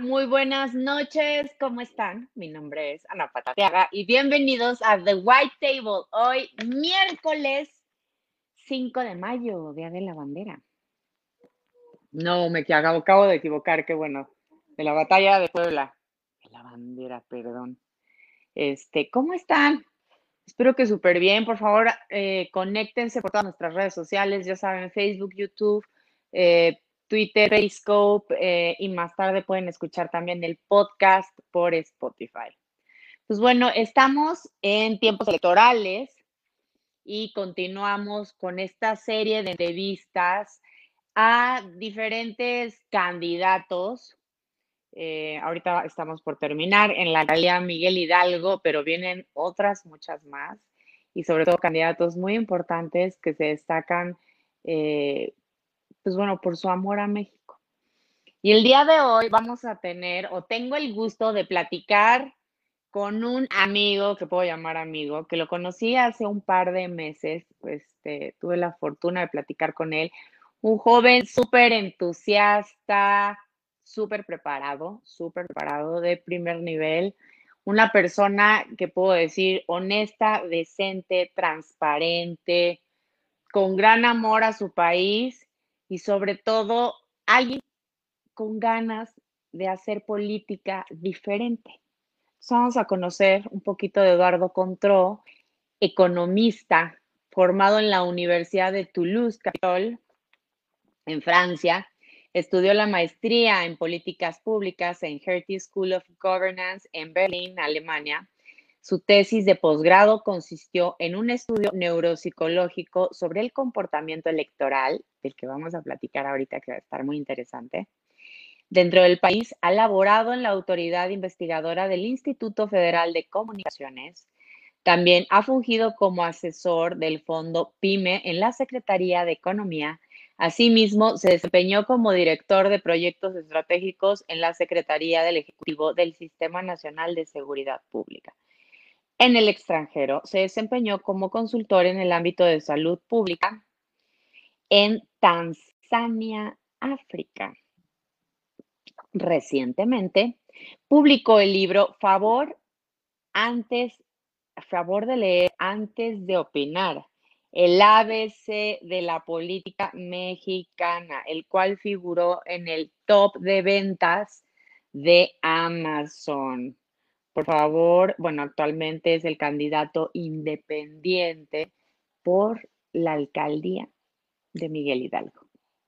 muy buenas noches, ¿cómo están? Mi nombre es Ana Patatiaga y bienvenidos a The White Table. Hoy, miércoles 5 de mayo, Día de la Bandera. No, me acabo de equivocar, qué bueno. De la batalla de Puebla. De la bandera, perdón. Este, ¿cómo están? Espero que súper bien. Por favor, eh, conéctense por todas nuestras redes sociales, ya saben, Facebook, YouTube, eh, Twitter, Periscope eh, y más tarde pueden escuchar también el podcast por Spotify. Pues bueno, estamos en tiempos electorales y continuamos con esta serie de entrevistas a diferentes candidatos. Eh, ahorita estamos por terminar en la realidad Miguel Hidalgo, pero vienen otras muchas más y sobre todo candidatos muy importantes que se destacan, eh, pues bueno, por su amor a México. Y el día de hoy vamos a tener, o tengo el gusto de platicar con un amigo, que puedo llamar amigo, que lo conocí hace un par de meses, pues tuve la fortuna de platicar con él. Un joven súper entusiasta, súper preparado, súper preparado de primer nivel, una persona que puedo decir honesta, decente, transparente, con gran amor a su país y sobre todo alguien con ganas de hacer política diferente. vamos a conocer un poquito de Eduardo Contró, economista formado en la Universidad de Toulouse, Capitol, en Francia. Estudió la maestría en políticas públicas en Hertie School of Governance en Berlín, Alemania. Su tesis de posgrado consistió en un estudio neuropsicológico sobre el comportamiento electoral, del que vamos a platicar ahorita, que va a estar muy interesante. Dentro del país, ha laborado en la autoridad investigadora del Instituto Federal de Comunicaciones. También ha fungido como asesor del fondo PYME en la Secretaría de Economía Asimismo, se desempeñó como director de proyectos estratégicos en la Secretaría del Ejecutivo del Sistema Nacional de Seguridad Pública. En el extranjero, se desempeñó como consultor en el ámbito de salud pública en Tanzania, África. Recientemente, publicó el libro Favor antes, favor de leer antes de opinar, el ABC de la política mexicana, el cual figuró en el top de ventas de Amazon. Por favor, bueno, actualmente es el candidato independiente por la alcaldía de Miguel Hidalgo.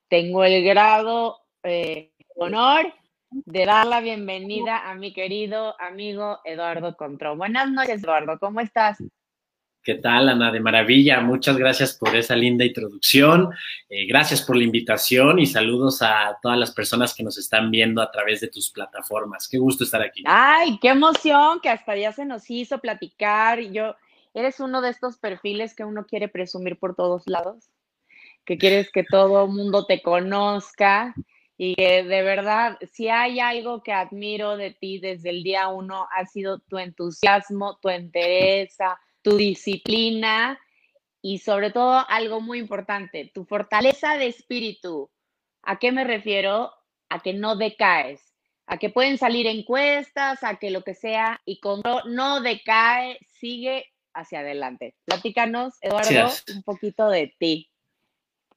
Tengo el grado eh, honor de dar la bienvenida a mi querido amigo Eduardo Contró. Buenas noches, Eduardo, ¿cómo estás? ¿Qué tal, Ana? De maravilla. Muchas gracias por esa linda introducción. Eh, gracias por la invitación y saludos a todas las personas que nos están viendo a través de tus plataformas. Qué gusto estar aquí. Ay, qué emoción que hasta ya se nos hizo platicar. Yo, eres uno de estos perfiles que uno quiere presumir por todos lados, que quieres que todo el mundo te conozca y que de verdad, si hay algo que admiro de ti desde el día uno, ha sido tu entusiasmo, tu entereza tu disciplina y sobre todo algo muy importante, tu fortaleza de espíritu. ¿A qué me refiero? A que no decaes, a que pueden salir encuestas, a que lo que sea, y cuando no decae, sigue hacia adelante. Platícanos, Eduardo, un poquito de ti.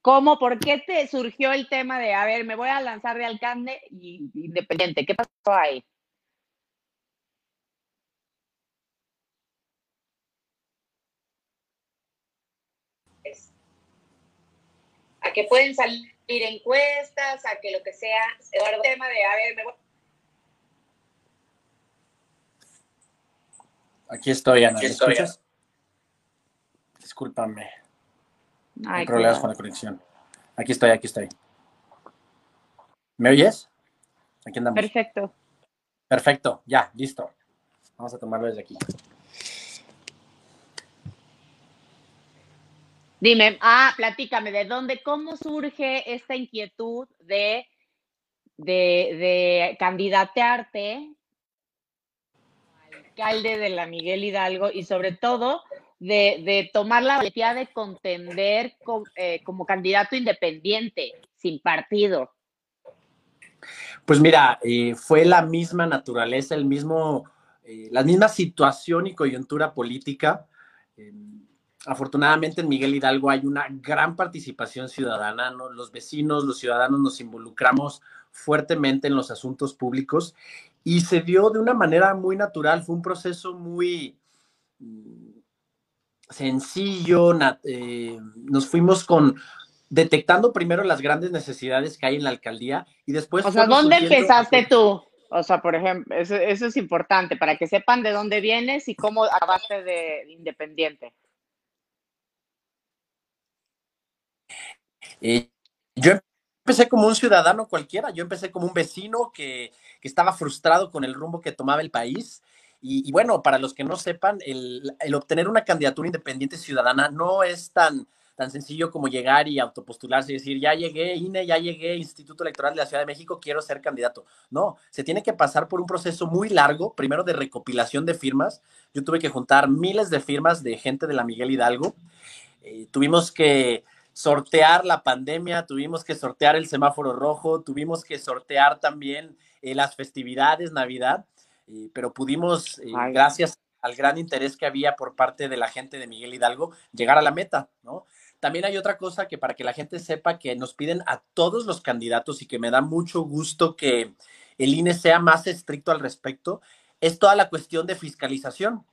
¿Cómo, por qué te surgió el tema de, a ver, me voy a lanzar de alcalde y independiente? ¿Qué pasó ahí? A que pueden salir encuestas, a que lo que sea, Eduardo, tema de, a ver, me voy. Aquí estoy, Ana. ¿Me escuchas? Discúlpame. Hay problemas con la conexión. Aquí estoy, aquí estoy. ¿Me oyes? Aquí andamos. Perfecto. Perfecto, ya, listo. Vamos a tomarlo desde aquí. Dime, ah, platícame, ¿de dónde, cómo surge esta inquietud de, de, de candidatearte alcalde de la Miguel Hidalgo y sobre todo de, tomar la valentía de contender eh, como candidato independiente, sin partido? Pues mira, eh, fue la misma naturaleza, el mismo, eh, la misma situación y coyuntura política. Afortunadamente en Miguel Hidalgo hay una gran participación ciudadana, los vecinos, los ciudadanos nos involucramos fuertemente en los asuntos públicos y se dio de una manera muy natural, fue un proceso muy mm, sencillo, eh, nos fuimos con detectando primero las grandes necesidades que hay en la alcaldía y después... O sea, ¿dónde empezaste tú? O sea, por ejemplo, eso, es importante para que sepan de dónde vienes y cómo acabaste de independiente. Eh, yo empecé como un ciudadano cualquiera, yo empecé como un vecino que, estaba frustrado con el rumbo que tomaba el país. Y, bueno, para los que no sepan, el, el obtener una candidatura independiente ciudadana no es tan tan sencillo como llegar y autopostularse y decir, ya llegué, INE, ya llegué, Instituto Electoral de la Ciudad de México, quiero ser candidato. No, se tiene que pasar por un proceso muy largo, primero de recopilación de firmas. Yo tuve que juntar miles de firmas de gente de la Miguel Hidalgo. Eh, tuvimos que sortear la pandemia, tuvimos que sortear el semáforo rojo, tuvimos que sortear también eh, las festividades, Navidad, eh, pero pudimos, gracias al gran interés que había por parte de la gente de Miguel Hidalgo, llegar a la meta, ¿no? También hay otra cosa que para que la gente sepa que nos piden a todos los candidatos y que me da mucho gusto que el INE sea más estricto al respecto, es toda la cuestión de fiscalización.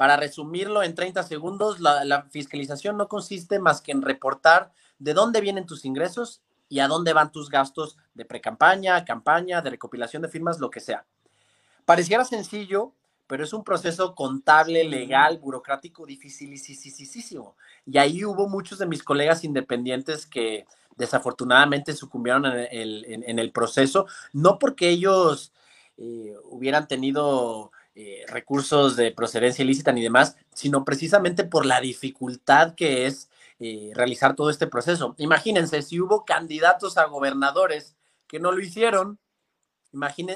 Para resumirlo en 30 segundos, la, fiscalización no consiste más que en reportar de dónde vienen tus ingresos y a dónde van tus gastos de precampaña, campaña, de recopilación de firmas, lo que sea. Pareciera sencillo, pero es un proceso contable, legal, burocrático, dificilísimo. Y ahí hubo muchos de mis colegas independientes que desafortunadamente sucumbieron en el, proceso, no porque ellos eh, hubieran tenido eh, recursos de procedencia ilícita ni demás, sino precisamente por la dificultad que es eh, realizar todo este proceso. Imagínense, si hubo candidatos a gobernadores que no lo hicieron,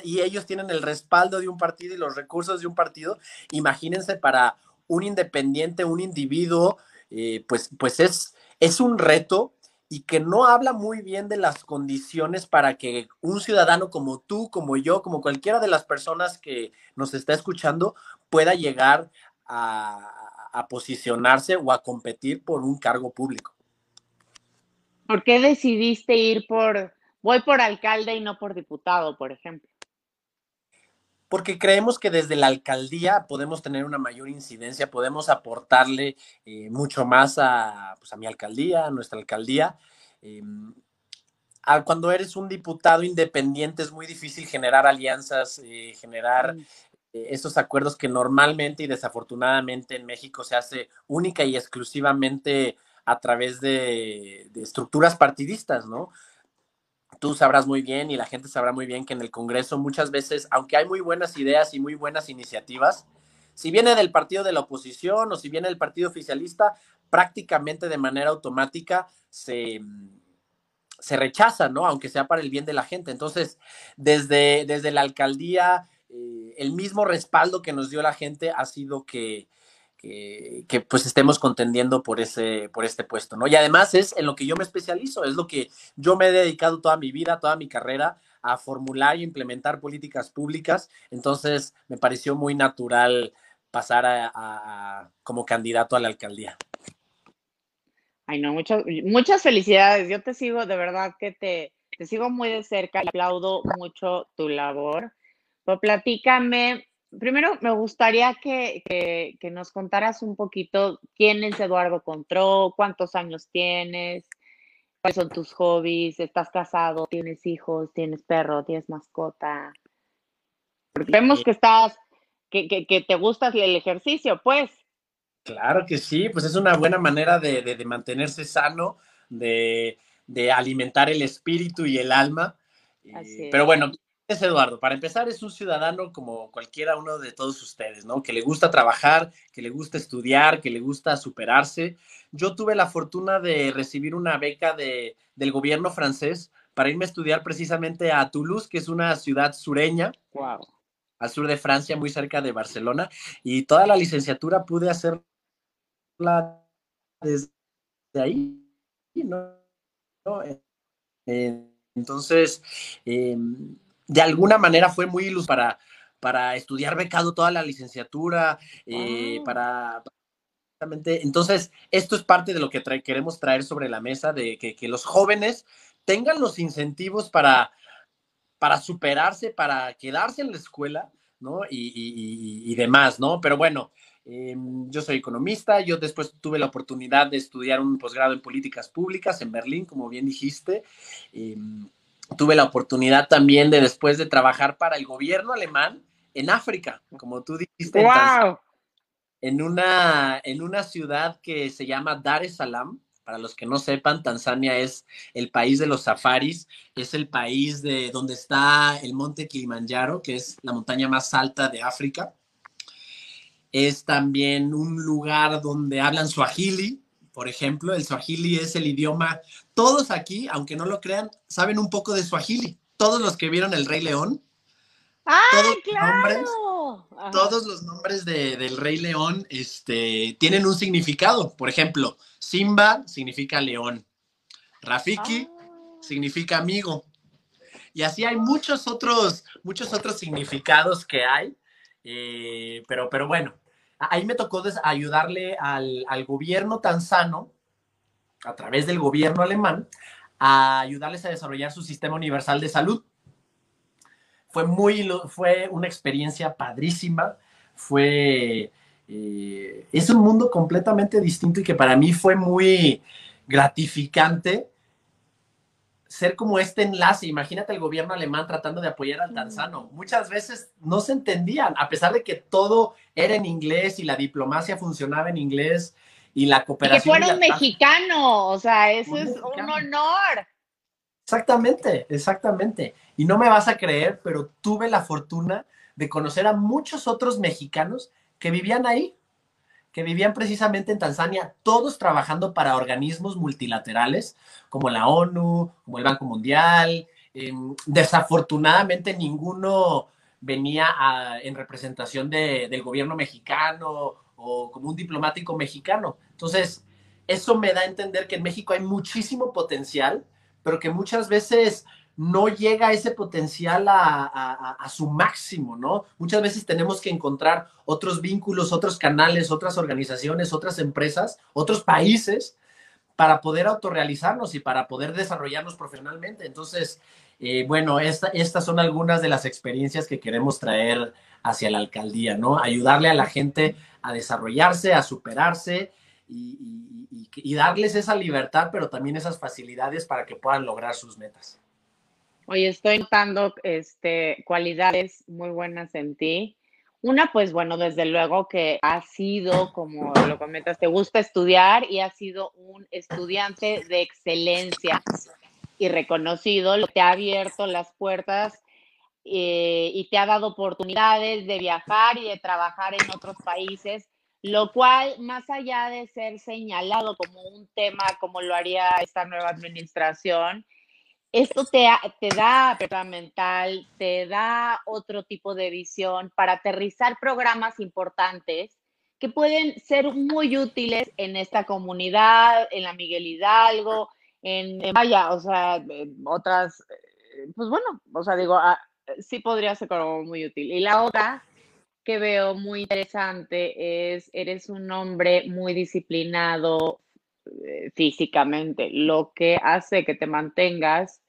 y ellos tienen el respaldo de un partido y los recursos de un partido. Imagínense para un independiente, un individuo, eh, pues, pues es, es un reto y que no habla muy bien de las condiciones para que un ciudadano como tú, como yo, como cualquiera de las personas que nos está escuchando, pueda llegar a, a posicionarse o a competir por un cargo público. ¿Por qué decidiste ir por voy por alcalde y no por diputado, por ejemplo. Porque creemos que desde la alcaldía podemos tener una mayor incidencia, podemos aportarle eh, mucho más a, pues, a, mi alcaldía, a nuestra alcaldía. Em, cuando eres un diputado independiente es muy difícil generar alianzas, eh, generar esos acuerdos que normalmente y desafortunadamente en México se hace única y exclusivamente a través de, de estructuras partidistas, ¿no? Tú sabrás muy bien y la gente sabrá muy bien que en el Congreso muchas veces, aunque hay muy buenas ideas y muy buenas iniciativas, si viene del partido de la oposición o si viene del partido oficialista, prácticamente de manera automática se, se rechaza, ¿no? Aunque sea para el bien de la gente. Entonces, desde, desde la alcaldía, eh, el mismo respaldo que nos dio la gente ha sido que, que, pues estemos contendiendo por, ese, por este puesto, ¿no? Y además es en lo que yo me especializo, es lo que yo me he dedicado toda mi vida, toda mi carrera a formular y implementar políticas públicas, entonces me pareció muy natural pasar a, como candidato a la alcaldía. Ay, no, muchas, muchas felicidades. Yo te sigo, de verdad que te, te sigo muy de cerca y aplaudo mucho tu labor. Pero platícame, primero me gustaría que, nos contaras un poquito quién es Eduardo Contró, cuántos años tienes, cuáles son tus hobbies, estás casado, tienes hijos, tienes perro, tienes mascota. vemos que estás, que, que, te gusta el ejercicio, pues. Claro que sí, pues es una buena manera de, mantenerse sano, de, alimentar el espíritu y el alma. Pero bueno, es Eduardo? Para empezar, es un ciudadano como cualquiera uno de todos ustedes, ¿no? Que le gusta trabajar, que le gusta estudiar, que le gusta superarse. Yo tuve la fortuna de recibir una beca de, del gobierno francés para irme a estudiar precisamente a Toulouse, que es una ciudad sureña. Al sur de Francia, muy cerca de Barcelona. Y toda la licenciatura pude hacer desde ahí, ¿no? Entonces, em, de alguna manera fue muy iluso para, para estudiar becado toda la licenciatura, eh, para, entonces, esto es parte de lo que queremos traer sobre la mesa, de que, los jóvenes tengan los incentivos para, para superarse, para quedarse en la escuela, ¿no? Y, demás, ¿no? Pero bueno, em, yo soy economista, yo después tuve la oportunidad de estudiar un posgrado en políticas públicas en Berlín, como bien dijiste. Em, tuve la oportunidad también de después de trabajar para el gobierno alemán en África, como tú dijiste. ¡Wow! En, una, en una ciudad que se llama Dar es Salaam. Para los que no sepan, Tanzania es el país de los safaris, es el país de donde está el monte Kilimanjaro, que es la montaña más alta de África. Es también un lugar donde hablan Swahili, por ejemplo, el Swahili es el idioma. Todos aquí, aunque no lo crean, saben un poco de Swahili. Todos los que vieron El Rey León. todos claro! Los nombres, todos los nombres del Rey León este, tienen un significado. Por ejemplo, Simba significa león. Rafiki ah. significa amigo. Y así hay muchos otros, muchos otros significados que hay. Eh, pero, pero bueno, ahí me tocó ayudarle al, gobierno tanzano, a través del gobierno alemán, a ayudarles a desarrollar su sistema universal de salud. Fue, muy, fue una experiencia padrísima, fue... Eh, es un mundo completamente distinto y que para mí fue muy gratificante ser como este enlace. Imagínate el gobierno alemán tratando de apoyar al tanzano. Muchas veces no se entendían, a pesar de que todo era en inglés y la diplomacia funcionaba en inglés y la cooperación. Y que fuera un mexicano, o sea, eso es un honor. Exactamente, exactamente. Y no me vas a creer, pero tuve la fortuna de conocer a muchos otros mexicanos que vivían ahí que vivían precisamente en Tanzania, todos trabajando para organismos multilaterales como la ONU, como el Banco Mundial. Em, desafortunadamente ninguno venía en representación del gobierno mexicano o como un diplomático mexicano. Entonces, eso me da a entender que en México hay muchísimo potencial, pero que muchas veces no llega ese potencial a, su máximo, ¿no? Muchas veces tenemos que encontrar otros vínculos, otros canales, otras organizaciones, otras empresas, otros países para poder autorrealizarnos y para poder desarrollarnos profesionalmente. Entonces, eh, bueno, estas son algunas de las experiencias que queremos traer hacia la alcaldía, ¿no? Ayudarle a la gente a desarrollarse, a superarse y darles esa libertad, pero también esas facilidades para que puedan lograr sus metas. Oye, estoy notando este, cualidades muy buenas en ti. Una, pues bueno, desde luego que has sido, como lo comentas, te gusta estudiar y has sido un estudiante de excelencia y reconocido, te ha abierto las puertas eh, y te ha dado oportunidades de viajar y de trabajar en otros países, lo cual, más allá de ser señalado como un tema como lo haría esta nueva administración, esto te, da apertura mental, te da otro tipo de visión para aterrizar programas importantes que pueden ser muy útiles en esta comunidad, en la Miguel Hidalgo, en, vaya, o sea, otras, eh, pues bueno, o sea, digo, ah, sí podría ser como muy útil. Y la otra que veo muy interesante es, eres un hombre muy disciplinado eh, físicamente, lo que hace que te mantengas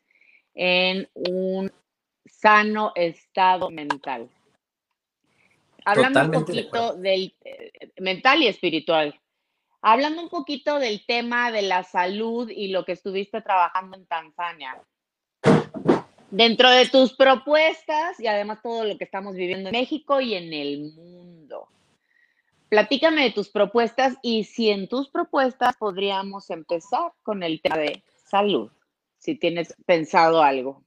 en un sano estado mental. Hablando un poquito del eh, mental y espiritual. Hablando un poquito del tema de la salud y lo que estuviste trabajando en Tanzania. Dentro de tus propuestas y además todo lo que estamos viviendo en México y en el mundo. Platícame de tus propuestas y si en tus propuestas podríamos empezar con el tema de salud si tienes pensado algo.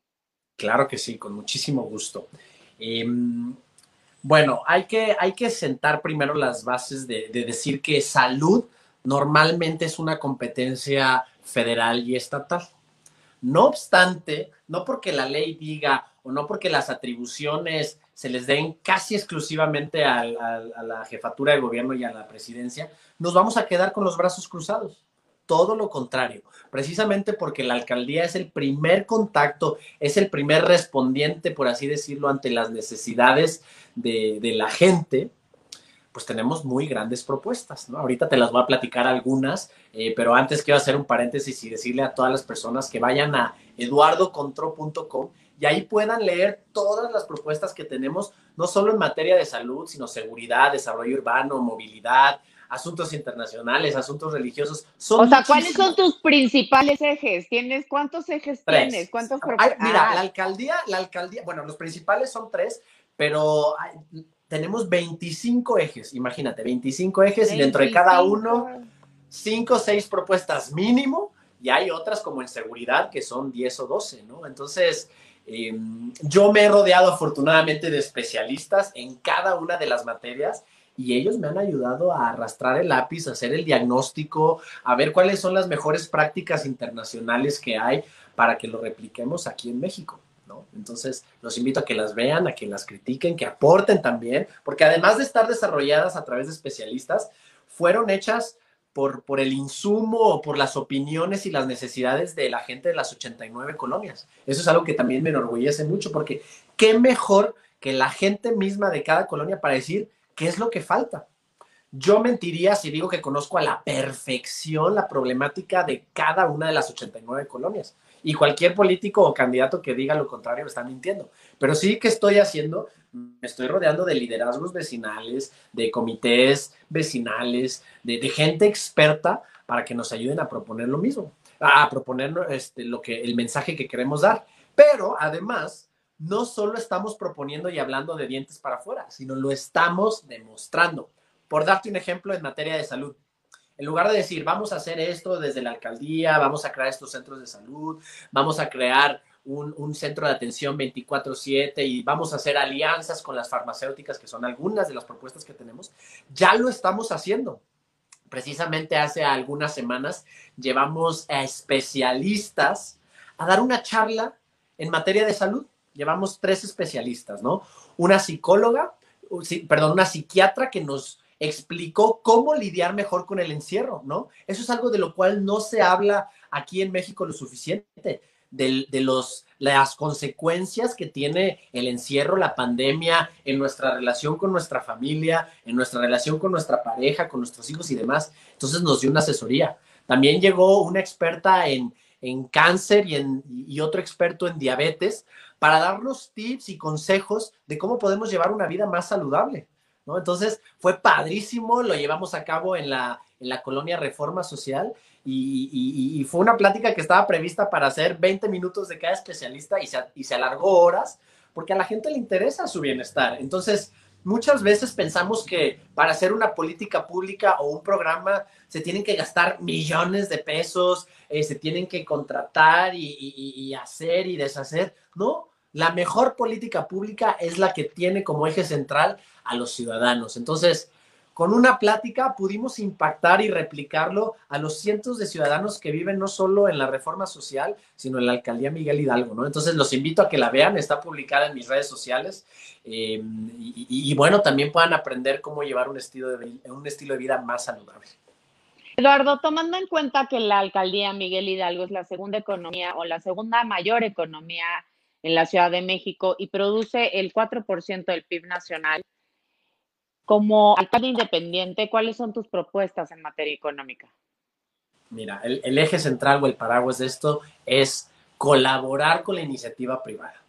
Claro que sí, con muchísimo gusto. Em, bueno, hay que, hay que sentar primero las bases de, de decir que salud normalmente es una competencia federal y estatal. No obstante, no porque la ley diga o no porque las atribuciones se les den casi exclusivamente a, la jefatura de gobierno y a la presidencia, nos vamos a quedar con los brazos cruzados. Todo lo contrario, precisamente porque la alcaldía es el primer contacto, es el primer respondiente, por así decirlo, ante las necesidades de, la gente, pues tenemos muy grandes propuestas, ¿no? Ahorita te las voy a platicar algunas, eh, pero antes quiero hacer un paréntesis y decirle a todas las personas que vayan a eduardocontro.com y ahí puedan leer todas las propuestas que tenemos, no solo en materia de salud, sino seguridad, desarrollo urbano, movilidad, asuntos internacionales, asuntos religiosos. o sea, ¿cuáles son tus principales ejes? ¿Tienes cuántos ejes tienes? ¿Cuántos Mira, ah. la alcaldía, la alcaldía, bueno, los principales son tres, pero tenemos 25 ejes, imagínate, 25 ejes y dentro de cada uno, cinco o seis propuestas mínimo, y hay otras como en seguridad que son 10 o 12, ¿no? Entonces, Em, yo me he rodeado afortunadamente de especialistas en cada una de las materias y ellos me han ayudado a arrastrar el lápiz, a hacer el diagnóstico, a ver cuáles son las mejores prácticas internacionales que hay para que lo repliquemos aquí en México. ¿no? Entonces, los invito a que las vean, a que las critiquen, que aporten también, porque además de estar desarrolladas a través de especialistas, fueron hechas por, el insumo o por las opiniones y las necesidades de la gente de las 89 colonias. Eso es algo que también me enorgullece mucho porque qué mejor que la gente misma de cada colonia para decir qué es lo que falta. Yo mentiría si digo que conozco a la perfección la problemática de cada una de las 89 colonias. Y cualquier político o candidato que diga lo contrario está mintiendo. Pero sí que estoy haciendo, me estoy rodeando de liderazgos vecinales, de comités vecinales, de, gente experta para que nos ayuden a proponer lo mismo, a proponer este, lo que, el mensaje que queremos dar. Pero además, no solo estamos proponiendo y hablando de dientes para afuera, sino lo estamos demostrando. Por darte un ejemplo en materia de salud, en lugar de decir, vamos a hacer esto desde la alcaldía, vamos a crear estos centros de salud, vamos a crear un, centro de atención 24/7 y vamos a hacer alianzas con las farmacéuticas, que son algunas de las propuestas que tenemos, ya lo estamos haciendo. Precisamente hace algunas semanas llevamos a especialistas a dar una charla en materia de salud. Llevamos tres especialistas, ¿no? Una psicóloga, perdón, una psiquiatra que nos explicó cómo lidiar mejor con el encierro, ¿no? Eso es algo de lo cual no se habla aquí en México lo suficiente, de, los, las consecuencias que tiene el encierro, la pandemia en nuestra relación con nuestra familia, en nuestra relación con nuestra pareja, con nuestros hijos y demás. Entonces nos dio una asesoría. También llegó una experta en, en cáncer y, en, y otro experto en diabetes para darnos tips y consejos de cómo podemos llevar una vida más saludable. Entonces fue padrísimo, lo llevamos a cabo en la, en la colonia Reforma Social y, fue una plática que estaba prevista para hacer 20 minutos de cada especialista y se, y se alargó horas porque a la gente le interesa su bienestar. Entonces, muchas veces pensamos que para hacer una política pública o un programa se tienen que gastar millones de pesos, eh, se tienen que contratar y, y, hacer y deshacer. No, la mejor política pública es la que tiene como eje central a los ciudadanos. Entonces, con una plática pudimos impactar y replicarlo a los cientos de ciudadanos que viven no solo en la reforma social, sino en la alcaldía Miguel Hidalgo, ¿no? Entonces los invito a que la vean, está publicada en mis redes sociales eh, y, bueno, también puedan aprender cómo llevar un estilo, de, un estilo de vida más saludable. Eduardo, tomando en cuenta que la alcaldía Miguel Hidalgo es la segunda economía o la segunda mayor economía en la Ciudad de México y produce el 4% del PIB nacional, como alcalde independiente, ¿cuáles son tus propuestas en materia económica? Mira, el, eje central o el paraguas de esto es colaborar con la iniciativa privada.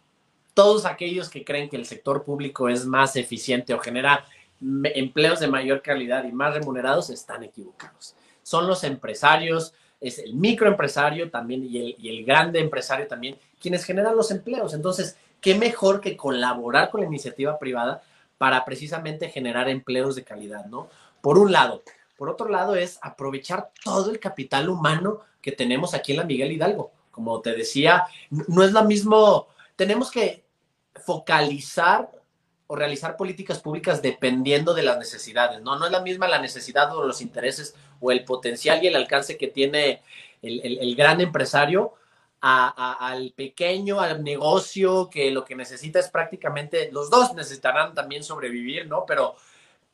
Todos aquellos que creen que el sector público es más eficiente o genera empleos de mayor calidad y más remunerados están equivocados. Son los empresarios, es el microempresario también y el, y el grande empresario también quienes generan los empleos. Entonces, ¿qué mejor que colaborar con la iniciativa privada para precisamente generar empleos de calidad, ¿no? Por un lado. Por otro lado es aprovechar todo el capital humano que tenemos aquí en la Miguel Hidalgo. Como te decía, no es lo mismo, tenemos que focalizar o realizar políticas públicas dependiendo de las necesidades, ¿no? No es la misma la necesidad o los intereses o el potencial y el alcance que tiene el, el gran empresario al pequeño, al negocio, que lo que necesita es prácticamente, los dos necesitarán también sobrevivir, ¿no? Pero,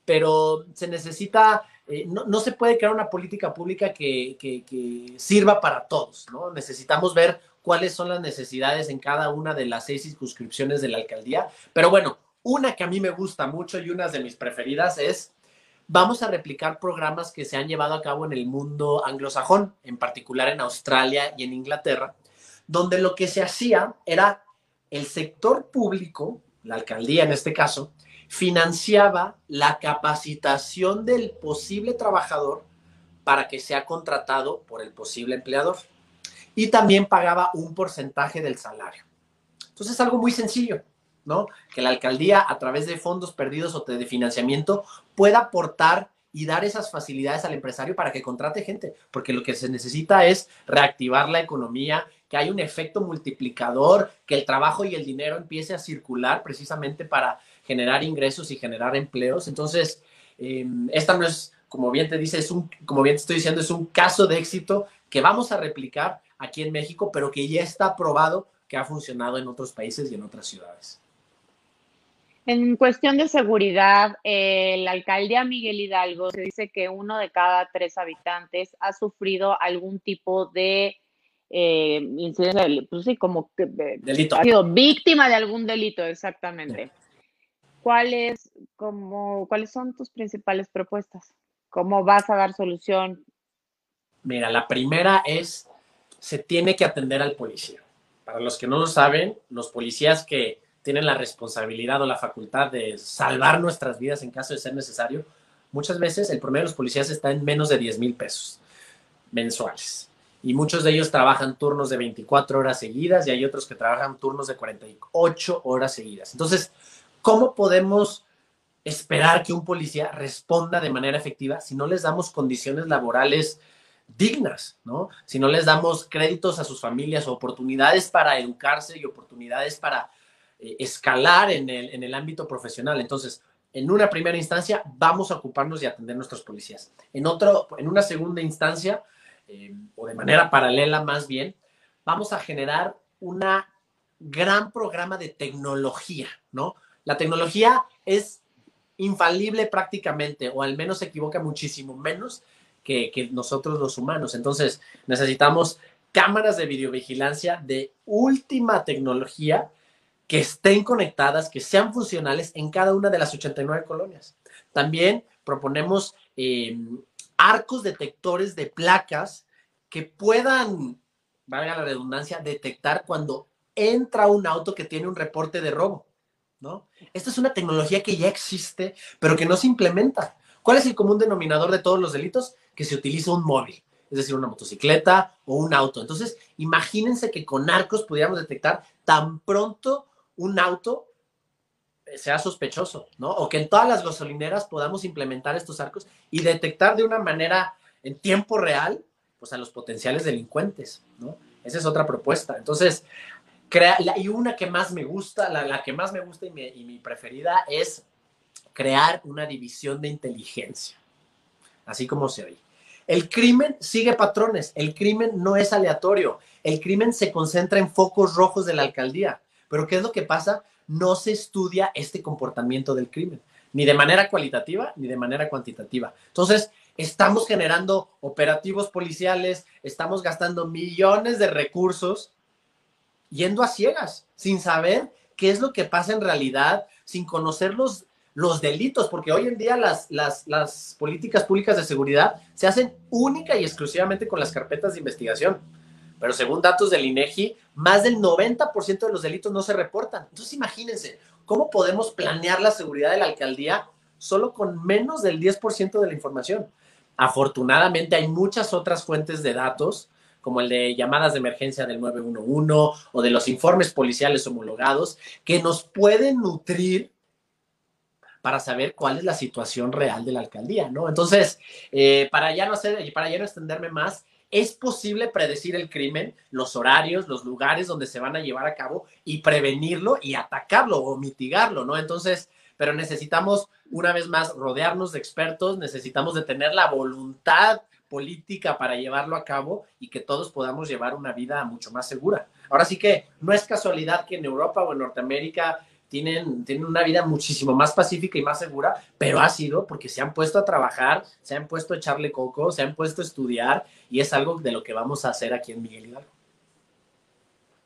pero se necesita, eh, no, se puede crear una política pública que, que, sirva para todos, ¿no? Necesitamos ver cuáles son las necesidades en cada una de las seis circunscripciones de la alcaldía. Pero bueno, una que a mí me gusta mucho y una de mis preferidas es vamos a replicar programas que se han llevado a cabo en el mundo anglosajón, en particular en Australia y en Inglaterra, donde lo que se hacía era el sector público, la alcaldía en este caso, financiaba la capacitación del posible trabajador para que sea contratado por el posible empleador y también pagaba un porcentaje del salario. Entonces es algo muy sencillo. ¿no? Que la alcaldía, a través de fondos perdidos o de financiamiento, pueda aportar y dar esas facilidades al empresario para que contrate gente, porque lo que se necesita es reactivar la economía, que haya un efecto multiplicador, que el trabajo y el dinero empiece a circular precisamente para generar ingresos y generar empleos. Entonces, em, esta no es, como bien te dice, es un, como bien te estoy diciendo, es un caso de éxito que vamos a replicar aquí en México, pero que ya está probado que ha funcionado en otros países y en otras ciudades. En cuestión de seguridad, eh, la alcaldía Miguel Hidalgo se dice que uno de cada tres habitantes ha sufrido algún tipo de eh, incidencia, pues sí, como que delito. ha sido víctima de algún delito, exactamente. ¿Cuáles, como, ¿Cuáles son tus principales propuestas? ¿Cómo vas a dar solución? Mira, la primera es, se tiene que atender al policía. Para los que no lo saben, los policías que tienen la responsabilidad o la facultad de salvar nuestras vidas en caso de ser necesario, muchas veces el promedio de los policías está en menos de 10 mil pesos mensuales. Y muchos de ellos trabajan turnos de 24 horas seguidas y hay otros que trabajan turnos de 48 horas seguidas. Entonces, ¿cómo podemos esperar que un policía responda de manera efectiva si no les damos condiciones laborales dignas, ¿no? Si no les damos créditos a sus familias, oportunidades para educarse y oportunidades para eh, escalar en el, en el ámbito profesional. Entonces, en una primera instancia, vamos a ocuparnos de atender nuestros policías. En, otro, en una segunda instancia, eh, o de manera paralela más bien, vamos a generar una gran programa de tecnología, ¿no? La tecnología es infalible prácticamente, o al menos se equivoca muchísimo menos que, que nosotros los humanos. Entonces, necesitamos cámaras de videovigilancia de última tecnología que estén conectadas, que sean funcionales en cada una de las 89 colonias. También proponemos em, arcos detectores de placas que puedan, valga la redundancia, detectar cuando entra un auto que tiene un reporte de robo. ¿no? Esta es una tecnología que ya existe, pero que no se implementa. ¿Cuál es el común denominador de todos los delitos? Que se utiliza un móvil, es decir, una motocicleta o un auto. Entonces, imagínense que con arcos pudiéramos detectar tan pronto un auto sea sospechoso, ¿no? O que en todas las gasolineras podamos implementar estos arcos y detectar de una manera en tiempo real, pues a los potenciales delincuentes, ¿no? Esa es otra propuesta. Entonces, crea, y una que más me gusta, la, que más me gusta y, y mi preferida es crear una división de inteligencia, así como se oye. El crimen sigue patrones, el crimen no es aleatorio, el crimen se concentra en focos rojos de la alcaldía. Pero ¿qué es lo que pasa? No se estudia este comportamiento del crimen, ni de manera cualitativa ni de manera cuantitativa. Entonces, estamos generando operativos policiales, estamos gastando millones de recursos yendo a ciegas, sin saber qué es lo que pasa en realidad, sin conocer los, los delitos, porque hoy en día las, las, las políticas públicas de seguridad se hacen única y exclusivamente con las carpetas de investigación pero según datos del INEGI, más del 90% de los delitos no se reportan. Entonces, imagínense, ¿cómo podemos planear la seguridad de la alcaldía solo con menos del 10% de la información? Afortunadamente, hay muchas otras fuentes de datos, como el de llamadas de emergencia del 911 o de los informes policiales homologados, que nos pueden nutrir para saber cuál es la situación real de la alcaldía, ¿no? Entonces, eh, para ya no hacer, para ya no extenderme más, es posible predecir el crimen, los horarios, los lugares donde se van a llevar a cabo y prevenirlo y atacarlo o mitigarlo, ¿no? Entonces, pero necesitamos una vez más rodearnos de expertos, necesitamos de tener la voluntad política para llevarlo a cabo y que todos podamos llevar una vida mucho más segura. Ahora sí que no es casualidad que en Europa o en Norteamérica tienen, tienen una vida muchísimo más pacífica y más segura, pero ha sido porque se han puesto a trabajar, se han puesto a echarle coco, se han puesto a estudiar y es algo de lo que vamos a hacer aquí en Miguel Hidalgo.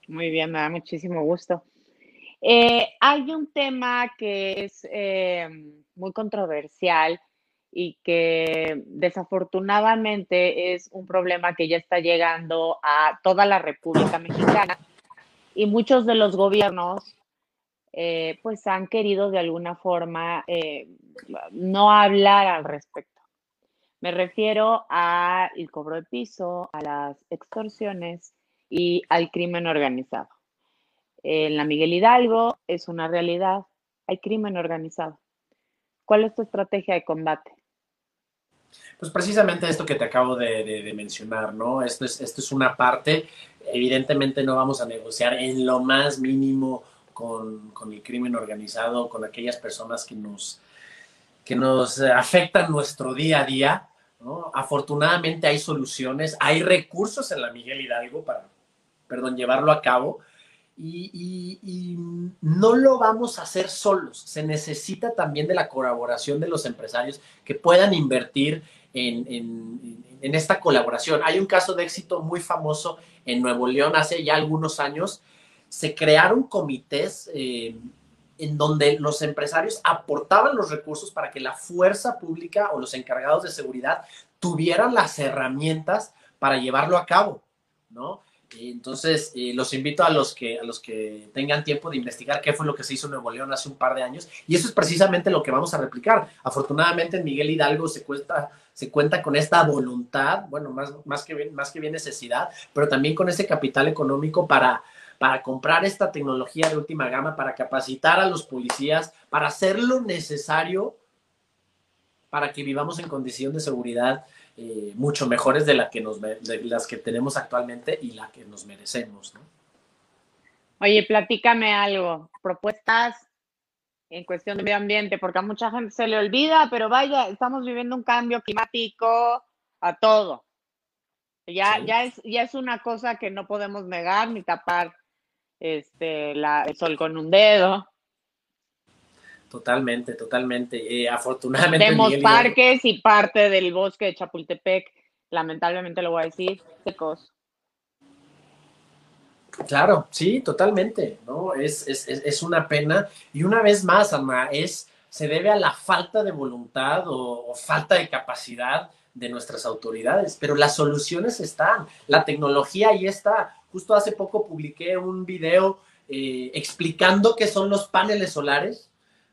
Muy bien, me da muchísimo gusto. Eh, hay un tema que es eh, muy controversial y que desafortunadamente es un problema que ya está llegando a toda la República Mexicana y muchos de los gobiernos eh, pues han querido de alguna forma eh, no hablar al respecto. Me refiero al cobro de piso, a las extorsiones y al crimen organizado. En la Miguel Hidalgo es una realidad, hay crimen organizado. ¿Cuál es tu estrategia de combate? Pues precisamente esto que te acabo de, mencionar, ¿no? Esto es, esto es una parte, evidentemente no vamos a negociar en lo más mínimo con, el crimen organizado, con aquellas personas que nos, que nos afectan nuestro día a día, ¿no? Afortunadamente hay soluciones, hay recursos en la Miguel Hidalgo para, perdón, llevarlo a cabo. Y, y, no lo vamos a hacer solos. Se necesita también de la colaboración de los empresarios que puedan invertir en, esta colaboración. Hay un caso de éxito muy famoso en Nuevo León hace ya algunos años. Se crearon comités eh, en donde los empresarios aportaban los recursos para que la fuerza pública o los encargados de seguridad tuvieran las herramientas para llevarlo a cabo, ¿no? Entonces, eh, los invito a los, que, a los que tengan tiempo de investigar qué fue lo que se hizo en Nuevo León hace un par de años. Y eso es precisamente lo que vamos a replicar. Afortunadamente en Miguel Hidalgo se, cuesta, se cuenta con esta voluntad, bueno, más, más, que más que bien necesidad, pero también con ese capital económico para, para comprar esta tecnología de última gama, para capacitar a los policías, para hacer lo necesario para que vivamos en condición de seguridad eh, mucho mejores de, la que nos, las que tenemos actualmente y la que nos merecemos. ¿no? Oye, platícame algo, propuestas en cuestión de medio ambiente, porque a mucha gente se le olvida, pero vaya, estamos viviendo un cambio climático a todo. Ya, ya, es, ya es una cosa que no podemos negar ni tapar este, la, el sol con un dedo. Totalmente, totalmente. Eh, afortunadamente. Tenemos parques y parte del bosque de Chapultepec, lamentablemente lo voy a decir, secos. Claro, sí, totalmente, ¿no? Es, es, es, una pena. Y una vez más, Ana, es, se debe a la falta de voluntad o, falta de capacidad de nuestras autoridades, pero las soluciones están, la tecnología ahí está. Justo hace poco publiqué un video eh, explicando qué son los paneles solares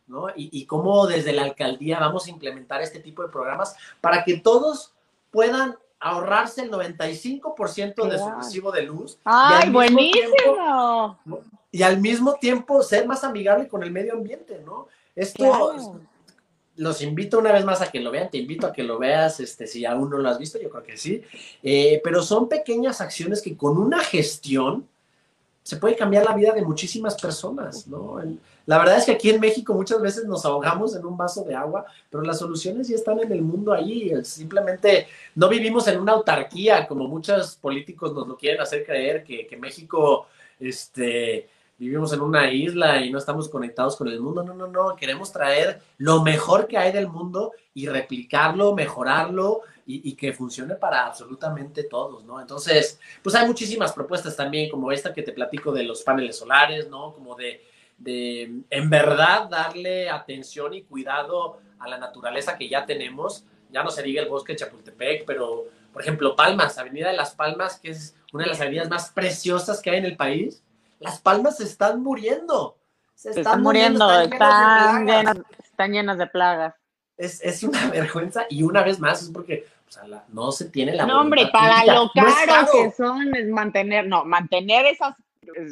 ¿no? Y, cómo desde la alcaldía vamos a implementar este tipo de programas para que todos puedan ahorrarse el 95% de su recibo de luz. ¡Ay, buenísimo! y al mismo tiempo ser más amigable con el medio ambiente, ¿no? Esto los invito una vez más a que lo vean, te invito a que lo veas, este, si aún no lo has visto, yo creo que sí, eh, pero son pequeñas acciones que con una gestión se puede cambiar la vida de muchísimas personas, ¿no? La verdad es que aquí en México muchas veces nos ahogamos en un vaso de agua, pero las soluciones ya están en el mundo ahí. Simplemente no vivimos en una autarquía, como muchos políticos nos lo quieren hacer creer, que, México, este, vivimos en una isla y no estamos conectados con el mundo. No, no, no. Queremos traer lo mejor que hay del mundo y replicarlo, mejorarlo y, y, que funcione para absolutamente todos, ¿no? Entonces, pues hay muchísimas propuestas también, como esta que te platico de los paneles solares, ¿no? Como de de en verdad darle atención y cuidado a la naturaleza que ya tenemos. Ya no se diga el bosque de Chapultepec, pero por ejemplo, Palmas, Avenida de las Palmas, que es una de las avenidas más preciosas que hay en el país. Las palmas se están muriendo. Se están, muriendo, están, llenas, de plagas. Es, una vergüenza y una vez más es porque no se tiene la No, hombre, para lo caro que son es mantener, no, mantener esas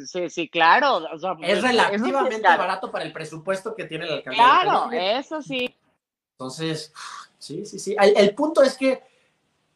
Sí, sí, claro. es relativamente barato para el presupuesto que tiene la alcaldía. Claro, eso sí. Entonces, sí, sí, sí. El, punto es que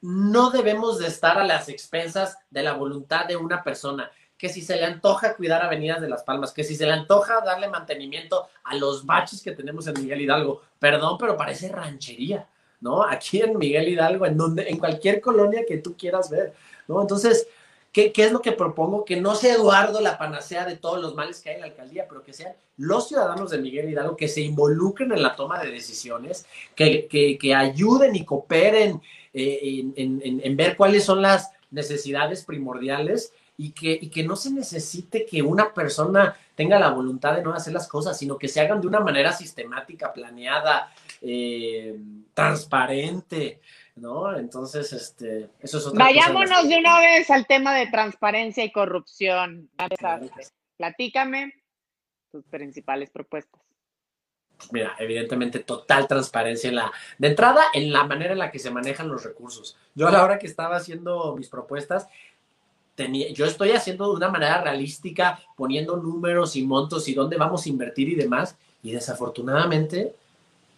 no debemos de estar a las expensas de la voluntad de una persona. Que si se le antoja cuidar Avenidas de Las Palmas, que si se le antoja darle mantenimiento a los baches que tenemos en Miguel Hidalgo, perdón, pero parece ranchería. ¿no? Aquí en Miguel Hidalgo, en donde, en cualquier colonia que tú quieras ver, ¿no? Entonces, ¿qué, es lo que propongo? Que no sea Eduardo la panacea de todos los males que hay en la alcaldía, pero que sean los ciudadanos de Miguel Hidalgo que se involucren en la toma de decisiones, que, que, ayuden y cooperen eh, en, en ver cuáles son las necesidades primordiales y que, y que no se necesite que una persona tenga la voluntad de no hacer las cosas, sino que se hagan de una manera sistemática, planeada, eh, transparente, ¿no? Entonces, este, eso es otra Vayámonos de una vez al tema de transparencia y corrupción. Platícame tus principales propuestas. Mira, evidentemente total transparencia en la, de entrada en la manera en la que se manejan los recursos. Yo a la hora que estaba haciendo mis propuestas, yo estoy haciendo de una manera realística, poniendo números y montos y dónde vamos a invertir y demás, y desafortunadamente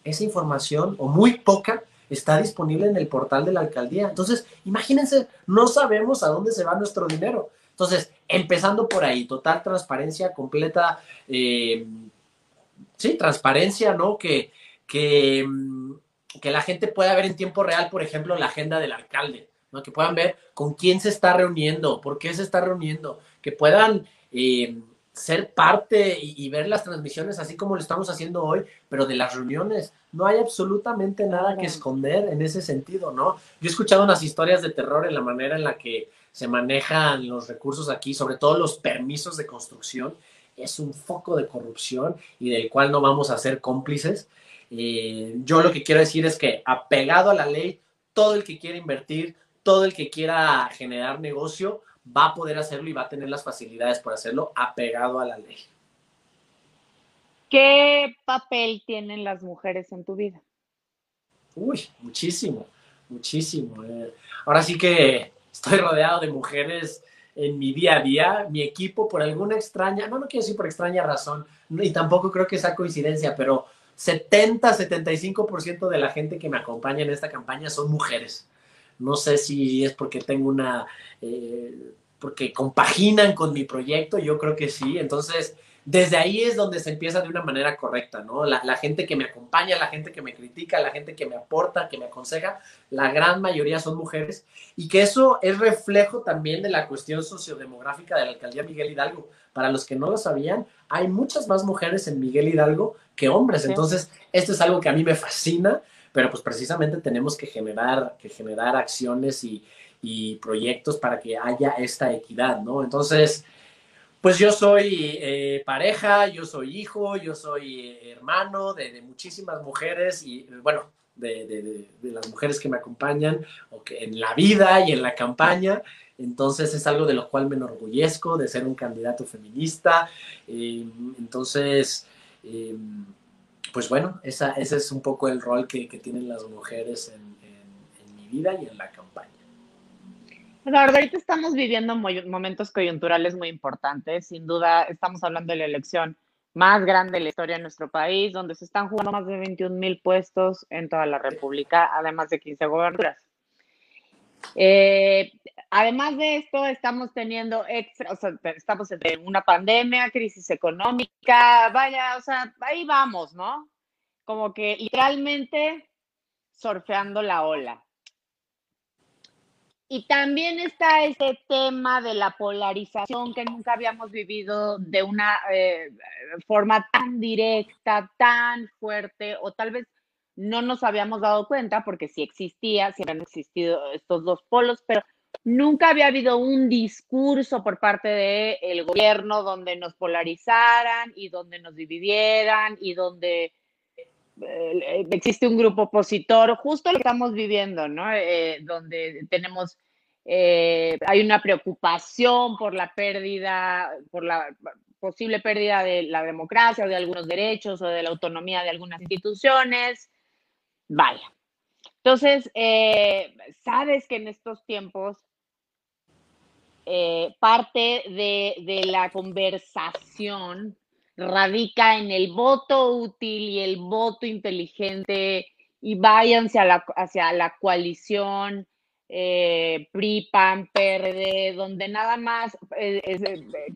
esa información, o muy poca, está disponible en el portal de la alcaldía. Entonces, imagínense, no sabemos a dónde se va nuestro dinero. Entonces, empezando por ahí, total transparencia completa, eh, sí, transparencia, ¿no? Que, que, que la gente pueda ver en tiempo real, por ejemplo, la agenda del alcalde que puedan ver con quién se está reuniendo, por qué se está reuniendo, que puedan eh, ser parte y, ver las transmisiones así como lo estamos haciendo hoy, pero de las reuniones. No hay absolutamente nada que esconder en ese sentido, ¿no? Yo he escuchado unas historias de terror en la manera en la que se manejan los recursos aquí, sobre todo los permisos de construcción. Es un foco de corrupción y del cual no vamos a ser cómplices. Eh, yo lo que quiero decir es que apegado a la ley, todo el que quiera invertir, todo el que quiera generar negocio va a poder hacerlo y va a tener las facilidades por hacerlo apegado a la ley. ¿Qué papel tienen las mujeres en tu vida? Uy, muchísimo, muchísimo. Eh. Ahora sí que estoy rodeado de mujeres en mi día a día. Mi equipo, por alguna extraña, no, no quiero decir por extraña razón, y tampoco creo que sea coincidencia, pero 70, 75% de la gente que me acompaña en esta campaña son mujeres. No sé si es porque tengo una, eh, porque compaginan con mi proyecto, yo creo que sí. Entonces, desde ahí es donde se empieza de una manera correcta, ¿no? La, gente que me acompaña, la gente que me critica, la gente que me aporta, que me aconseja, la gran mayoría son mujeres y que eso es reflejo también de la cuestión sociodemográfica de la alcaldía Miguel Hidalgo. Para los que no lo sabían, hay muchas más mujeres en Miguel Hidalgo que hombres. Entonces, esto es algo que a mí me fascina pero pues precisamente tenemos que generar, que generar acciones y, proyectos para que haya esta equidad, ¿no? Entonces, pues yo soy eh, pareja, yo soy hijo, yo soy eh, hermano de, muchísimas mujeres y, bueno, de, las mujeres que me acompañan o que en la vida y en la campaña. Entonces es algo de lo cual me enorgullezco de ser un candidato feminista. Eh, entonces, pues bueno, esa, ese es un poco el rol que, tienen las mujeres en, mi vida y en la campaña. Bueno, ahorita estamos viviendo momentos coyunturales muy importantes. Sin duda, estamos hablando de la elección más grande de la historia de nuestro país, donde se están jugando más de 21 mil puestos en toda la República, además de 15 gobernaturas. Eh, además de esto, estamos teniendo extra, o sea, estamos en una pandemia, crisis económica, vaya, o sea, ahí vamos, ¿no? Como que literalmente surfeando la ola. Y también está ese tema de la polarización que nunca habíamos vivido de una eh, forma tan directa, tan fuerte, o tal vez no nos habíamos dado cuenta porque sí existía, sí han existido estos dos polos, pero nunca había habido un discurso por parte del el gobierno donde nos polarizaran y donde nos dividieran y donde eh, existe un grupo opositor, justo lo que estamos viviendo, ¿no? Eh, donde tenemos, eh, hay una preocupación por la pérdida, por la posible pérdida de la democracia o de algunos derechos o de la autonomía de algunas instituciones. Vaya. Entonces, eh, sabes que en estos tiempos eh, parte de, la conversación radica en el voto útil y el voto inteligente y váyanse hacia la coalición eh, PRI, PAN, PRD, donde nada más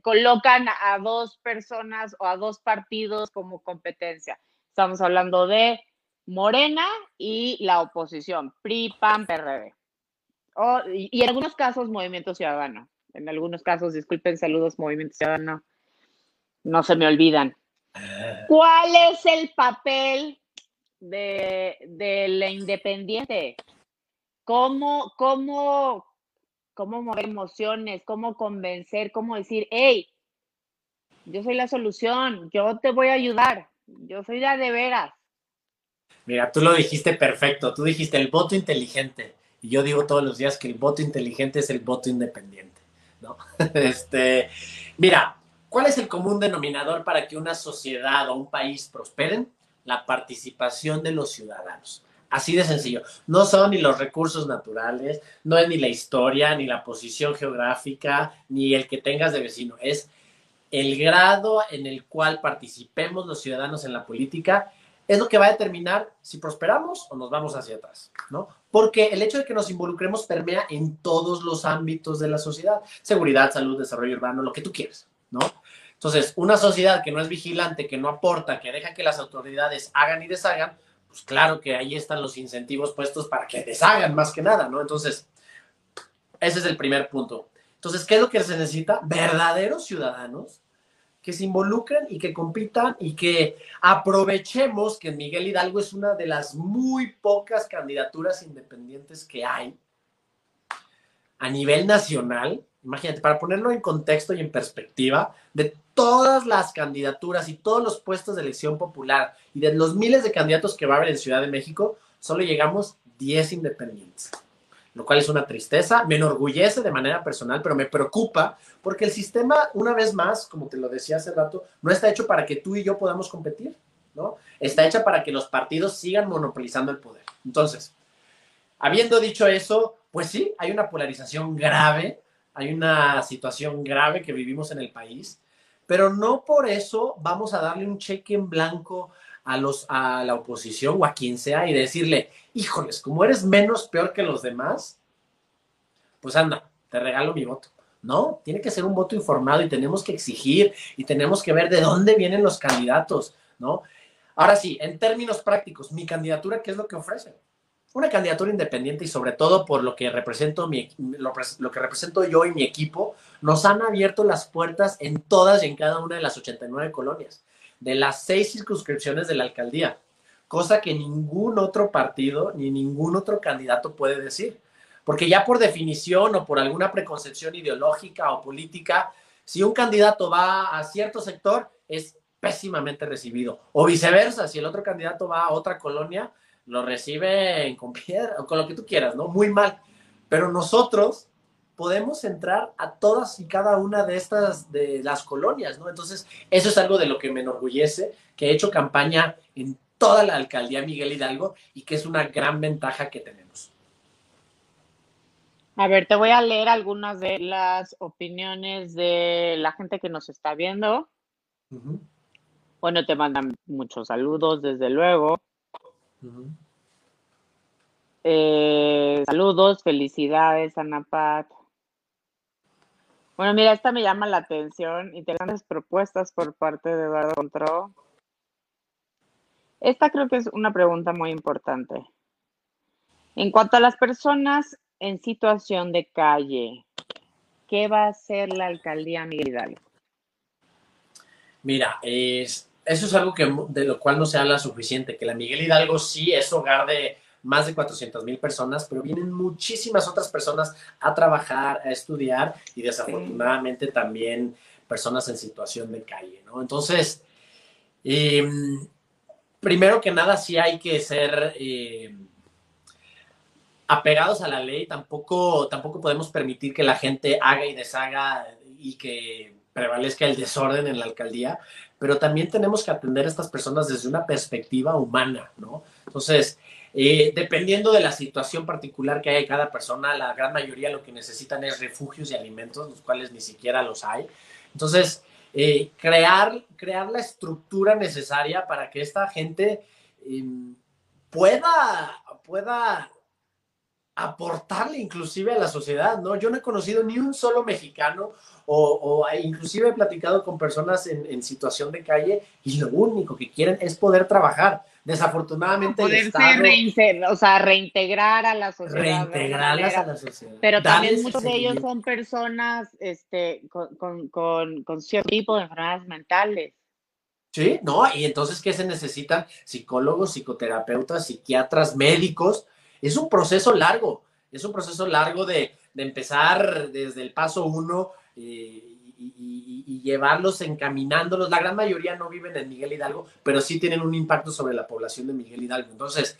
colocan a dos personas o a dos partidos como competencia. Estamos hablando de Morena y la oposición, PRI, PAN, PRD. y, en algunos casos, Movimiento Ciudadano. En algunos casos, disculpen, saludos, Movimiento Ciudadano. No se me olvidan. ¿Cuál es el papel de, de la independiente? ¿Cómo, cómo, cómo mover emociones? ¿Cómo convencer? ¿Cómo decir, hey, yo soy la solución, yo te voy a ayudar, yo soy la de veras? Mira, tú lo dijiste perfecto, tú dijiste el voto inteligente. Y yo digo todos los días que el voto inteligente es el voto independiente, ¿no? Este, mira, ¿cuál es el común denominador para que una sociedad o un país prosperen? La participación de los ciudadanos. Así de sencillo. No son ni los recursos naturales, no es ni la historia, ni la posición geográfica, ni el que tengas de vecino. Es el grado en el cual participemos los ciudadanos en la política es lo que va a determinar si prosperamos o nos vamos hacia atrás, ¿no? Porque el hecho de que nos involucremos permea en todos los ámbitos de la sociedad, seguridad, salud, desarrollo urbano, lo que tú quieras, ¿no? Entonces, una sociedad que no es vigilante, que no aporta, que deja que las autoridades hagan y deshagan, pues claro que ahí están los incentivos puestos para que deshagan más que nada, ¿no? Entonces, ese es el primer punto. Entonces, ¿qué es lo que se necesita? Verdaderos ciudadanos que se involucren y que compitan y que aprovechemos que Miguel Hidalgo es una de las muy pocas candidaturas independientes que hay a nivel nacional. Imagínate, para ponerlo en contexto y en perspectiva, de todas las candidaturas y todos los puestos de elección popular y de los miles de candidatos que va a haber en Ciudad de México, solo llegamos 10 independientes lo cual es una tristeza, me enorgullece de manera personal, pero me preocupa porque el sistema, una vez más, como te lo decía hace rato, no está hecho para que tú y yo podamos competir, ¿no? Está hecha para que los partidos sigan monopolizando el poder. Entonces, habiendo dicho eso, pues sí, hay una polarización grave, hay una situación grave que vivimos en el país, pero no por eso vamos a darle un cheque en blanco a, los, a la oposición o a quien sea y decirle, híjoles, como eres menos peor que los demás, pues anda, te regalo mi voto. No, tiene que ser un voto informado y tenemos que exigir y tenemos que ver de dónde vienen los candidatos, ¿no? Ahora sí, en términos prácticos, mi candidatura, ¿qué es lo que ofrece? Una candidatura independiente y sobre todo por lo que represento mi, lo, lo, que represento yo y mi equipo, nos han abierto las puertas en todas y en cada una de las 89 colonias de las seis circunscripciones de la alcaldía, cosa que ningún otro partido ni ningún otro candidato puede decir. Porque ya por definición o por alguna preconcepción ideológica o política, si un candidato va a cierto sector, es pésimamente recibido. O viceversa, si el otro candidato va a otra colonia, lo recibe con piedra o con lo que tú quieras, ¿no? Muy mal. Pero nosotros podemos entrar a todas y cada una de estas, de las colonias, ¿no? Entonces, eso es algo de lo que me enorgullece, que he hecho campaña en toda la alcaldía Miguel Hidalgo y que es una gran ventaja que tenemos. A ver, te voy a leer algunas de las opiniones de la gente que nos está viendo. Bueno, te mandan muchos saludos, desde luego. Eh, saludos, felicidades, Ana Pat. Bueno, mira, esta me llama la atención. Interesantes propuestas por parte de Eduardo Contró. Esta creo que es una pregunta muy importante. En cuanto a las personas en situación de calle, ¿qué va a hacer la alcaldía Miguel Hidalgo? Mira, es, eso es algo que, de lo cual no se habla suficiente, que la Miguel Hidalgo sí es hogar de más de 400 mil personas, pero vienen muchísimas otras personas a trabajar, a estudiar y desafortunadamente también personas en situación de calle, ¿no? Entonces, em, primero que nada, sí hay que ser em, apegados a la ley, tampoco, tampoco podemos permitir que la gente haga y deshaga y que prevalezca el desorden en la alcaldía, pero también tenemos que atender a estas personas desde una perspectiva humana, ¿no? Entonces, eh, dependiendo de la situación particular que hay cada persona, la gran mayoría lo que necesitan es refugios y alimentos, los cuales ni siquiera los hay. Entonces, eh, crear, crear la estructura necesaria para que esta gente em, pueda, pueda aportarle inclusive a la sociedad, ¿no? Yo no he conocido ni un solo mexicano o, inclusive he platicado con personas en, en, situación de calle y lo único que quieren es poder trabajar Desafortunadamente. Poderse o sea, reintegrar a la sociedad. Reintegrarlas a la sociedad. Pero también muchos de ellos son personas este, con, con cierto tipo de enfermedades mentales. Sí, ¿no? Y entonces, ¿qué se necesitan? Psicólogos, psicoterapeutas, psiquiatras, médicos. Es un proceso largo, es un proceso largo de, empezar desde el paso uno eh, y, llevarlos encaminándolos. La gran mayoría no viven en Miguel Hidalgo, pero sí tienen un impacto sobre la población de Miguel Hidalgo. Entonces,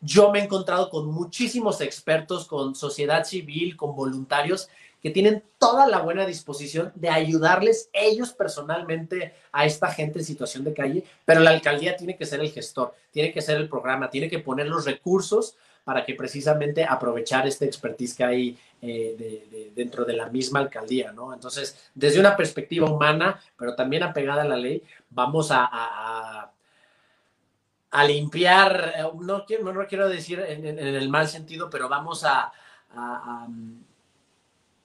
yo me he encontrado con muchísimos expertos, con sociedad civil, con voluntarios que tienen toda la buena disposición de ayudarles ellos personalmente a esta gente en situación de calle, pero la alcaldía tiene que ser el gestor, tiene que ser el programa, tiene que poner los recursos para que precisamente aprovechar este expertise que hay eh, dentro de la misma alcaldía, ¿no? Entonces, desde una perspectiva humana, pero también apegada a la ley, vamos a, a, limpiar, eh, no, no, no, quiero decir en, el mal sentido, pero vamos a, a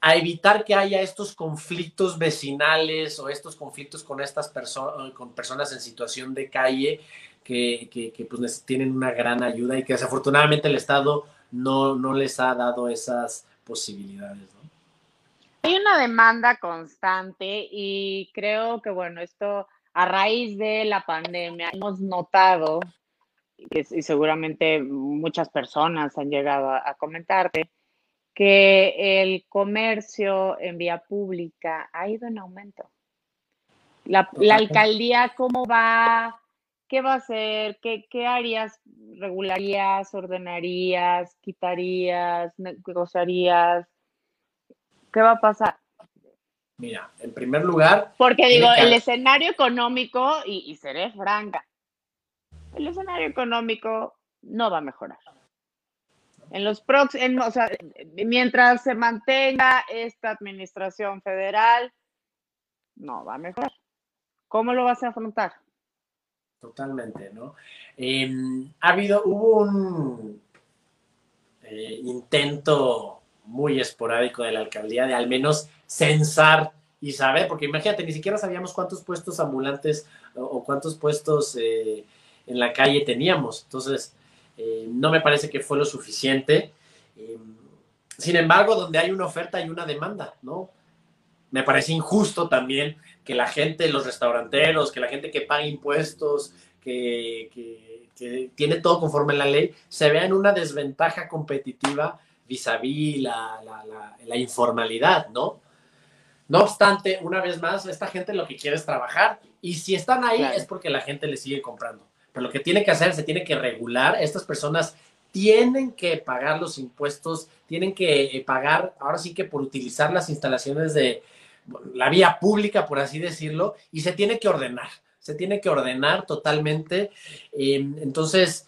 a evitar que haya estos conflictos vecinales o estos conflictos con estas personas, con personas en situación de calle que, que, pues tienen una gran ayuda y que desafortunadamente el Estado no, no les ha dado esas posibilidades. Hay una demanda constante y creo que, bueno, esto a raíz de la pandemia hemos notado, y seguramente muchas personas han llegado a comentarte, que el comercio en vía pública ha ido en aumento. La, alcaldía, ¿cómo va? ¿Qué va a hacer? ¿Qué, ¿Qué, harías? ¿Regularías? ¿Ordenarías? ¿Quitarías? ¿Negociarías? ¿Qué va a pasar? Mira, en primer lugar. Porque digo, el escenario económico, y, y seré franca, el escenario económico no va a mejorar. En los próximos, o sea, mientras se mantenga esta administración federal, no va a mejorar. ¿Cómo lo vas a afrontar? Totalmente, ¿no? Em, ha habido, hubo un eh, intento muy esporádico de la alcaldía de al menos censar y saber, porque imagínate, ni siquiera sabíamos cuántos puestos ambulantes o, cuántos puestos eh, en la calle teníamos. Entonces, eh, no me parece que fue lo suficiente. Eh, sin embargo, donde hay una oferta hay una demanda, ¿no? Me parece injusto también que la gente, los restauranteros, que la gente que paga impuestos, que, tiene todo conforme a la ley, se vea en una desventaja competitiva vis a vis la, la, informalidad, ¿no? No obstante, una vez más, esta gente lo que quiere es trabajar y si están ahí es porque la gente le sigue comprando. Pero lo que tiene que hacer, se tiene que regular. Estas personas tienen que pagar los impuestos, tienen que eh, pagar, ahora sí que por utilizar las instalaciones de la vía pública, por así decirlo, y se tiene que ordenar, se tiene que ordenar totalmente. Em, entonces,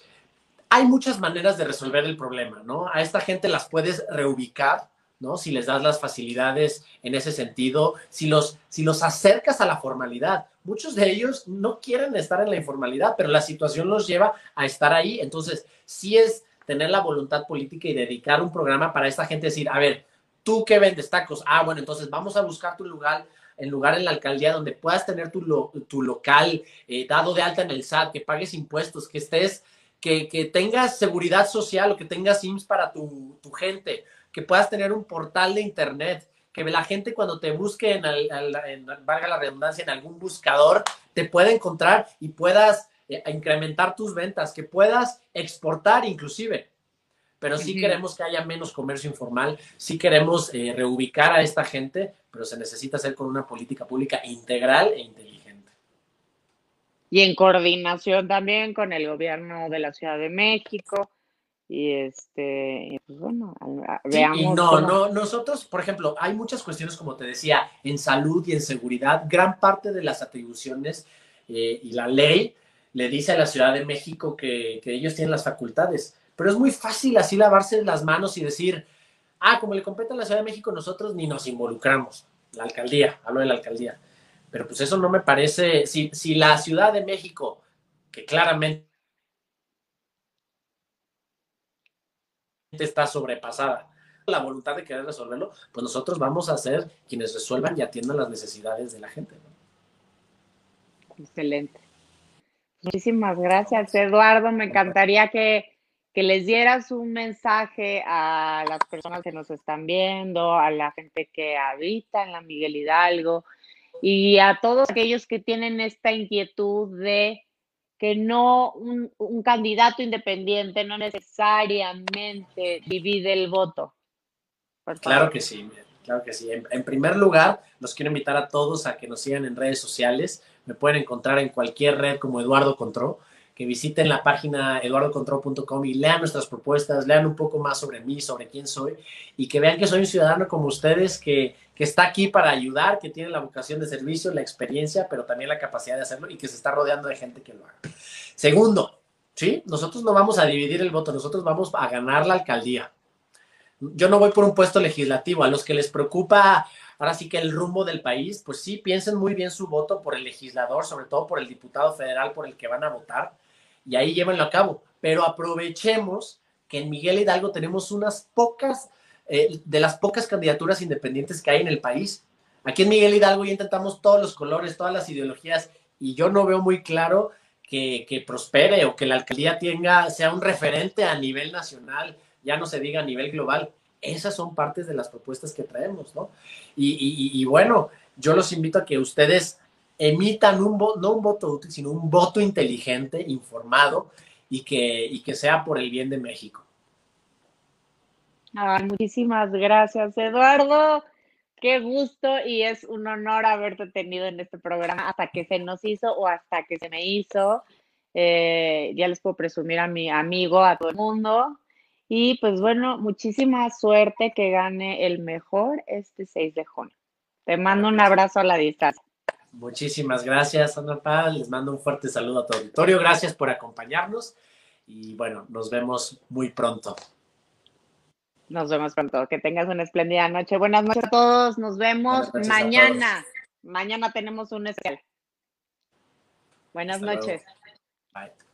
hay muchas maneras de resolver el problema, ¿no? A esta gente las puedes reubicar, ¿no? Si les das las facilidades en ese sentido, si los, si los acercas a la formalidad muchos de ellos no quieren estar en la informalidad, pero la situación los lleva a estar ahí. Entonces, sí es tener la voluntad política y dedicar un programa para esta gente, decir, a ver, tú que vendes tacos, ah, bueno, entonces vamos a buscar tu lugar, en lugar en la alcaldía donde puedas tener tu, tu local eh, dado de alta en el SAT, que pagues impuestos, que estés, que, que tengas seguridad social o que tengas IMSS para tu, tu gente, que puedas tener un portal de internet, que la gente cuando te busque, en, valga la redundancia, en algún buscador, te pueda encontrar y puedas eh, incrementar tus ventas, que puedas exportar inclusive. Pero sí queremos que haya menos comercio informal, sí queremos eh, reubicar a esta gente, pero se necesita hacer con una política pública integral e inteligente. Y en coordinación también con el gobierno de la Ciudad de México, y este, pues bueno, veamos. y no, no, nosotros, por ejemplo, hay muchas cuestiones, como te decía, en salud y en seguridad, gran parte de las atribuciones eh, y la ley le dice a la Ciudad de México que, que, ellos tienen las facultades, pero es muy fácil así lavarse las manos y decir, ah, como le compete a la Ciudad de México, nosotros ni nos involucramos, la alcaldía, hablo de la alcaldía, pero pues eso no me parece, si, si la Ciudad de México, que claramente está sobrepasada la voluntad de querer resolverlo, pues nosotros vamos a ser quienes resuelvan y atiendan las necesidades de la gente. Excelente. Muchísimas gracias, Eduardo. Me encantaría que, que les dieras un mensaje a las personas que nos están viendo, a la gente que habita en la Miguel Hidalgo y a todos aquellos que tienen esta inquietud de que no un, un candidato independiente no necesariamente divide el voto. Claro que sí, claro que sí. En, primer lugar, los quiero invitar a todos a que nos sigan en redes sociales. Me pueden encontrar en cualquier red como Eduardo Contró, que visiten la página eduardocontró.com y lean nuestras propuestas, lean un poco más sobre mí, sobre quién soy y que vean que soy un ciudadano como ustedes que, que está aquí para ayudar, que tiene la vocación de servicio, la experiencia, pero también la capacidad de hacerlo y que se está rodeando de gente que lo haga. Segundo, ¿sí? Nosotros no vamos a dividir el voto, nosotros vamos a ganar la alcaldía. Yo no voy por un puesto legislativo. A los que les preocupa ahora sí que el rumbo del país, pues sí, piensen muy bien su voto por el legislador, sobre todo por el diputado federal por el que van a votar, y ahí llévenlo a cabo. Pero aprovechemos que en Miguel Hidalgo tenemos unas pocas, eh, de las pocas candidaturas independientes que hay en el país. Aquí en Miguel Hidalgo ya intentamos todos los colores, todas las ideologías, y yo no veo muy claro que, que prospere o que la alcaldía tenga, sea un referente a nivel nacional ya no se diga a nivel global. Esas son partes de las propuestas que traemos, ¿no? Y, bueno, yo los invito a que ustedes emitan un voto, no un voto útil, sino un voto inteligente, informado y que, y que sea por el bien de México. muchísimas gracias, Eduardo. Qué gusto y es un honor haberte tenido en este programa hasta que se nos hizo o hasta que se me hizo. Eh, ya les puedo presumir a mi amigo, a todo el mundo. Y pues bueno, muchísima suerte que gane el mejor este 6 de junio. Te mando un abrazo a la distancia. Muchísimas gracias, Ana Paz. Les mando un fuerte saludo a tu auditorio. Gracias por acompañarnos y bueno, nos vemos muy pronto. Nos vemos pronto. Que tengas una espléndida noche. Buenas noches a todos. Nos vemos mañana. Mañana tenemos un especial. Buenas noches. Bye.